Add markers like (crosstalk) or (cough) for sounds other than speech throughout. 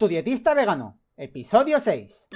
Tu dietista vegano, episodio 6.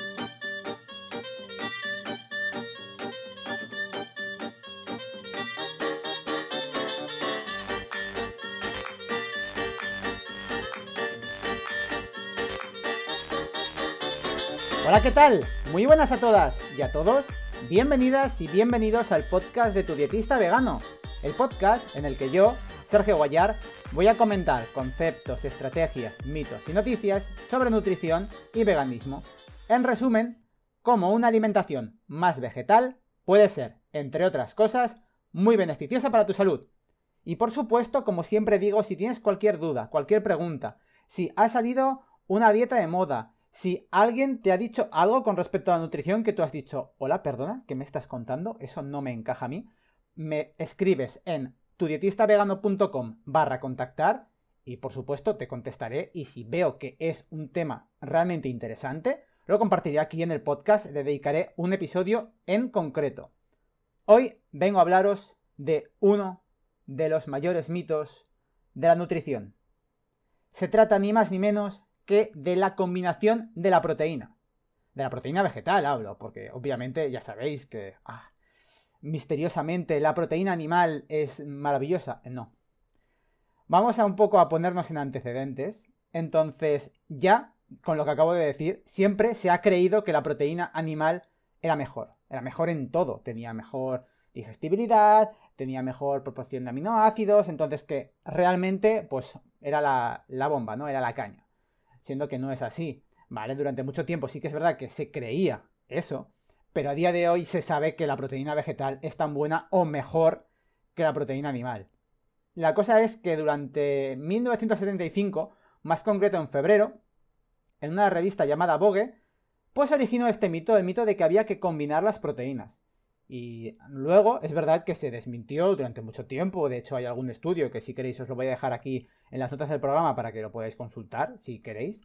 Hola, ¿qué tal? Muy buenas a todas y a todos. Bienvenidas y bienvenidos al podcast de Tu dietista vegano, el podcast en el que yo, Sergio Guayar, voy a comentar conceptos, estrategias, mitos y noticias sobre nutrición y veganismo. En resumen, cómo una alimentación más vegetal puede ser, entre otras cosas, muy beneficiosa para tu salud. Y por supuesto, como siempre digo, si tienes cualquier duda, cualquier pregunta, si ha salido una dieta de moda, si alguien te ha dicho algo con respecto a la nutrición que tú has dicho, hola, perdona, ¿qué me estás contando? Eso no me encaja a mí. Me escribes en tudietistavegano.com barra contactar y por supuesto te contestaré y si veo que es un tema realmente interesante, lo compartiré aquí en el podcast, le dedicaré un episodio en concreto. Hoy vengo a hablaros de uno de los mayores mitos de la nutrición. Se trata ni más ni menos que de la combinación de la proteína. De la proteína vegetal hablo, porque obviamente ya sabéis que ah, misteriosamente la proteína animal es maravillosa. No. Vamos a un poco a ponernos en antecedentes. Entonces, ya, con lo que acabo de decir, siempre se ha creído que la proteína animal era mejor. Era mejor en todo. Tenía mejor digestibilidad, tenía mejor proporción de aminoácidos, entonces que realmente, pues, era la, la bomba, ¿no? Era la caña. Siendo que no es así. ¿Vale? Durante mucho tiempo sí que es verdad que se creía eso, pero a día de hoy se sabe que la proteína vegetal es tan buena o mejor que la proteína animal. La cosa es que durante 1975, más concreto en febrero, en una revista llamada Vogue, pues originó este mito, el mito de que había que combinar las proteínas. Y luego es verdad que se desmintió durante mucho tiempo, de hecho hay algún estudio que si queréis os lo voy a dejar aquí en las notas del programa para que lo podáis consultar, si queréis,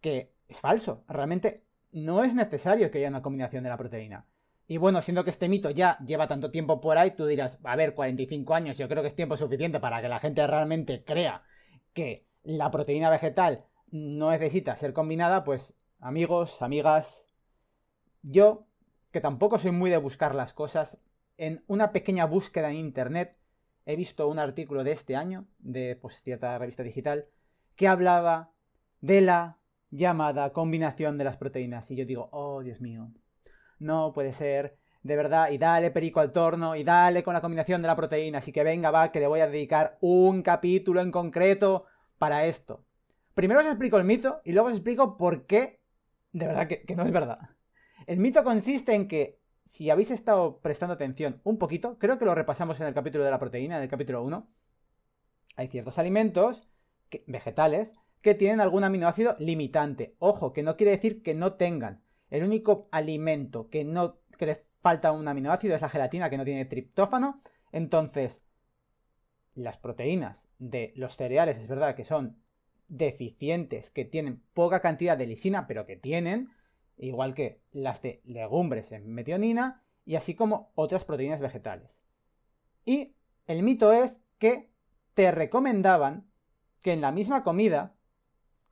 que es falso. Realmente no es necesario que haya una combinación de la proteína. Y bueno, siendo que este mito ya lleva tanto tiempo por ahí, tú dirás, a ver, 45 años, yo creo que es tiempo suficiente para que la gente realmente crea que la proteína vegetal no necesita ser combinada, pues amigos, amigas, yo, que tampoco soy muy de buscar las cosas, en una pequeña búsqueda en internet he visto un artículo de este año, de pues, cierta revista digital, que hablaba de la llamada combinación de las proteínas. Y yo digo, oh Dios mío, no puede ser, de verdad, y dale perico al torno, y dale con la combinación de la proteína. Así que venga, va, que le voy a dedicar un capítulo en concreto para esto. Primero os explico el mito y luego os explico por qué, de verdad, que, que no es verdad. El mito consiste en que, si habéis estado prestando atención un poquito, creo que lo repasamos en el capítulo de la proteína, en el capítulo 1, hay ciertos alimentos vegetales que tienen algún aminoácido limitante. Ojo, que no quiere decir que no tengan. El único alimento que no que le falta un aminoácido es la gelatina que no tiene triptófano. Entonces, las proteínas de los cereales es verdad que son deficientes, que tienen poca cantidad de lisina, pero que tienen, igual que las de legumbres en metionina, y así como otras proteínas vegetales. Y el mito es que te recomendaban que en la misma comida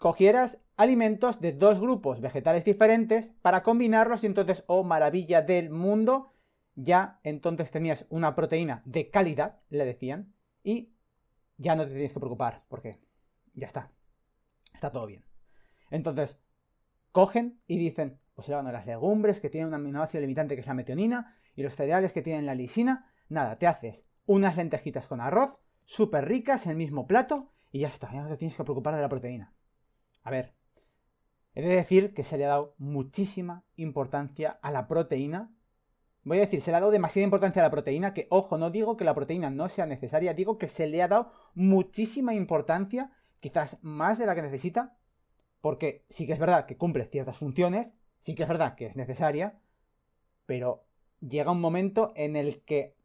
cogieras alimentos de dos grupos vegetales diferentes para combinarlos y entonces, oh maravilla del mundo, ya entonces tenías una proteína de calidad, le decían, y ya no te tienes que preocupar, porque ya está, está todo bien. Entonces, cogen y dicen, pues van las legumbres que tienen un aminoácido limitante que es la metionina y los cereales que tienen la lisina, nada, te haces unas lentejitas con arroz, súper ricas en el mismo plato y ya está, ya no te tienes que preocupar de la proteína. A ver, he de decir que se le ha dado muchísima importancia a la proteína. Voy a decir, se le ha dado demasiada importancia a la proteína, que ojo, no digo que la proteína no sea necesaria, digo que se le ha dado muchísima importancia, quizás más de la que necesita, porque sí que es verdad que cumple ciertas funciones, sí que es verdad que es necesaria, pero llega un momento en el que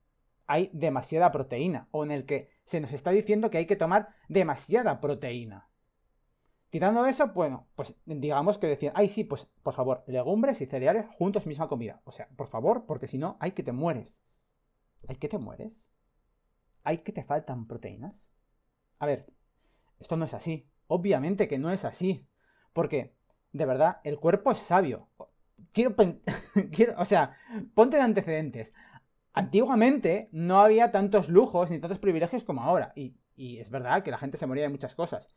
hay demasiada proteína, o en el que se nos está diciendo que hay que tomar demasiada proteína. Quitando eso, bueno, pues digamos que decían, ay sí, pues por favor, legumbres y cereales juntos, misma comida. O sea, por favor, porque si no, hay que te mueres. ¿Hay que te mueres? ¿Hay que te faltan proteínas? A ver, esto no es así. Obviamente que no es así. Porque, de verdad, el cuerpo es sabio. Quiero, (laughs) quiero o sea, ponte de antecedentes. Antiguamente no había tantos lujos ni tantos privilegios como ahora. Y, es verdad que la gente se moría de muchas cosas.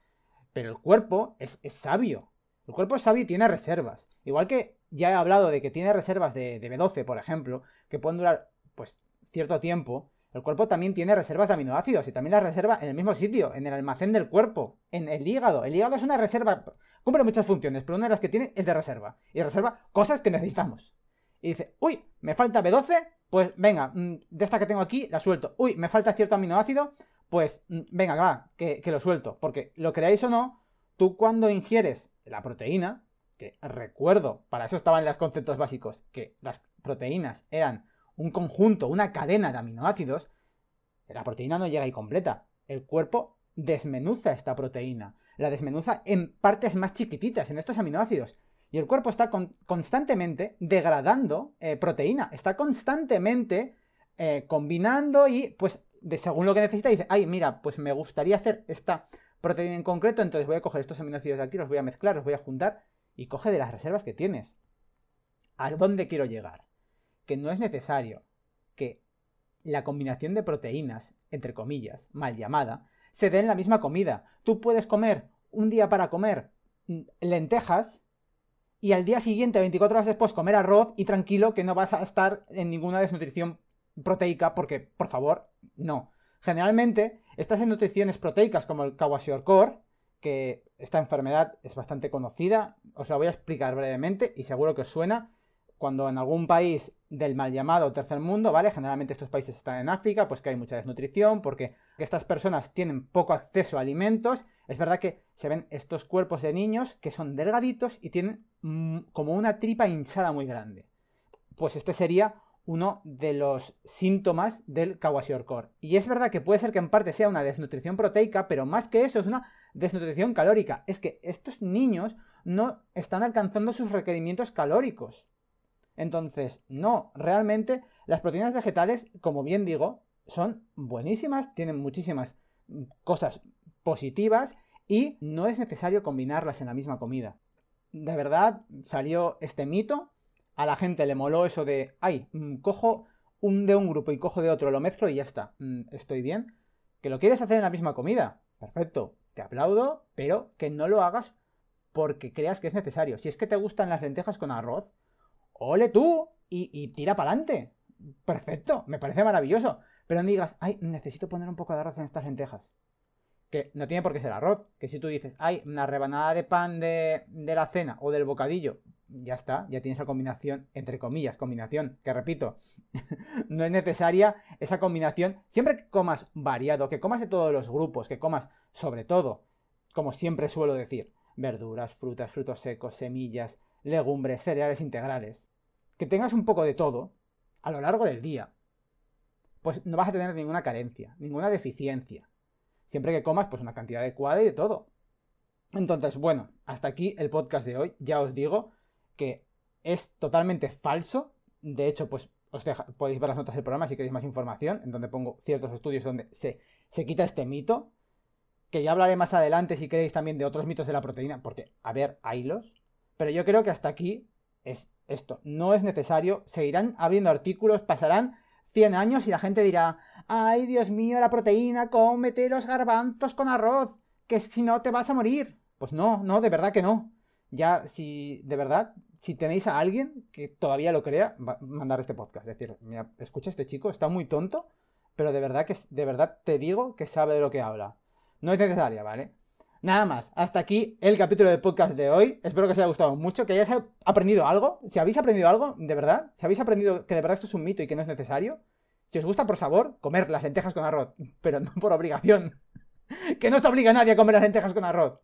Pero el cuerpo es, sabio. El cuerpo es sabio y tiene reservas. Igual que ya he hablado de que tiene reservas de, de B12, por ejemplo, que pueden durar pues cierto tiempo. El cuerpo también tiene reservas de aminoácidos y también las reserva en el mismo sitio, en el almacén del cuerpo, en el hígado. El hígado es una reserva, cumple muchas funciones, pero una de las que tiene es de reserva. Y reserva cosas que necesitamos. Y dice, uy, me falta B12, pues venga, mm, de esta que tengo aquí, la suelto. Uy, me falta cierto aminoácido, pues mm, venga, va, que, lo suelto. Porque lo creáis o no, tú cuando ingieres la proteína, que recuerdo, para eso estaban los conceptos básicos, que las proteínas eran un conjunto, una cadena de aminoácidos, la proteína no llega ahí completa. El cuerpo desmenuza esta proteína, la desmenuza en partes más chiquititas, en estos aminoácidos. Y el cuerpo está constantemente degradando eh, proteína, está constantemente eh, combinando y, pues, de, según lo que necesita, dice, ay, mira, pues me gustaría hacer esta proteína en concreto, entonces voy a coger estos aminoácidos de aquí, los voy a mezclar, los voy a juntar y coge de las reservas que tienes. ¿A dónde quiero llegar? que no es necesario que la combinación de proteínas, entre comillas, mal llamada, se dé en la misma comida. Tú puedes comer un día para comer mm, lentejas y al día siguiente, 24 horas después, comer arroz y tranquilo que no vas a estar en ninguna desnutrición proteica porque, por favor, no. Generalmente, estas desnutriciones proteicas como el Kawashiorkor, que esta enfermedad es bastante conocida, os la voy a explicar brevemente y seguro que os suena, cuando en algún país del mal llamado tercer mundo, ¿vale? Generalmente estos países están en África, pues que hay mucha desnutrición, porque estas personas tienen poco acceso a alimentos. Es verdad que se ven estos cuerpos de niños que son delgaditos y tienen mm, como una tripa hinchada muy grande. Pues este sería uno de los síntomas del Kawashiorkor. Y es verdad que puede ser que en parte sea una desnutrición proteica, pero más que eso es una desnutrición calórica. Es que estos niños no están alcanzando sus requerimientos calóricos. Entonces, no, realmente las proteínas vegetales, como bien digo, son buenísimas, tienen muchísimas cosas positivas y no es necesario combinarlas en la misma comida. De verdad, salió este mito, a la gente le moló eso de, ay, mm, cojo un de un grupo y cojo de otro, lo mezclo y ya está, mm, estoy bien. Que lo quieres hacer en la misma comida, perfecto, te aplaudo, pero que no lo hagas porque creas que es necesario. Si es que te gustan las lentejas con arroz, ole tú y, tira para adelante. Perfecto, me parece maravilloso. Pero no digas, ay, necesito poner un poco de arroz en estas lentejas. Que no tiene por qué ser arroz. Que si tú dices, ay, una rebanada de pan de, de la cena o del bocadillo, ya está, ya tienes la combinación, entre comillas, combinación, que repito, (laughs) no es necesaria esa combinación. Siempre que comas variado, que comas de todos los grupos, que comas sobre todo, como siempre suelo decir, verduras, frutas, frutos secos, semillas, legumbres, cereales integrales, que tengas un poco de todo a lo largo del día, pues no vas a tener ninguna carencia, ninguna deficiencia. Siempre que comas, pues una cantidad adecuada y de todo. Entonces, bueno, hasta aquí el podcast de hoy. Ya os digo que es totalmente falso. De hecho, pues os podéis ver las notas del programa si queréis más información, en donde pongo ciertos estudios donde se, se quita este mito. Que ya hablaré más adelante si queréis también de otros mitos de la proteína, porque, a ver, haylos. Pero yo creo que hasta aquí es esto. No es necesario. Seguirán habiendo artículos, pasarán 100 años y la gente dirá, ay Dios mío, la proteína, cómete los garbanzos con arroz, que si no te vas a morir. Pues no, no, de verdad que no. Ya, si de verdad, si tenéis a alguien que todavía lo crea, a mandar este podcast. Es decir, mira, escucha este chico, está muy tonto, pero de verdad que de verdad te digo que sabe de lo que habla. No es necesaria, ¿vale? Nada más, hasta aquí el capítulo del podcast de hoy. Espero que os haya gustado mucho, que hayáis aprendido algo. Si habéis aprendido algo, de verdad, si habéis aprendido que de verdad esto es un mito y que no es necesario, si os gusta por sabor, comer las lentejas con arroz, pero no por obligación. (laughs) que no os obliga a nadie a comer las lentejas con arroz.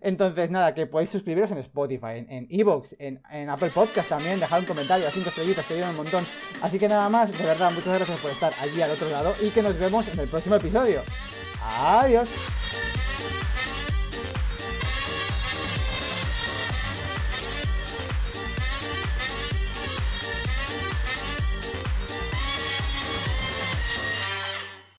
Entonces, nada, que podéis suscribiros en Spotify, en Evox, en, en, Apple Podcast también, dejar un comentario, 5 estrellitas que ayudan un montón. Así que nada más, de verdad, muchas gracias por estar allí al otro lado y que nos vemos en el próximo episodio. Adiós.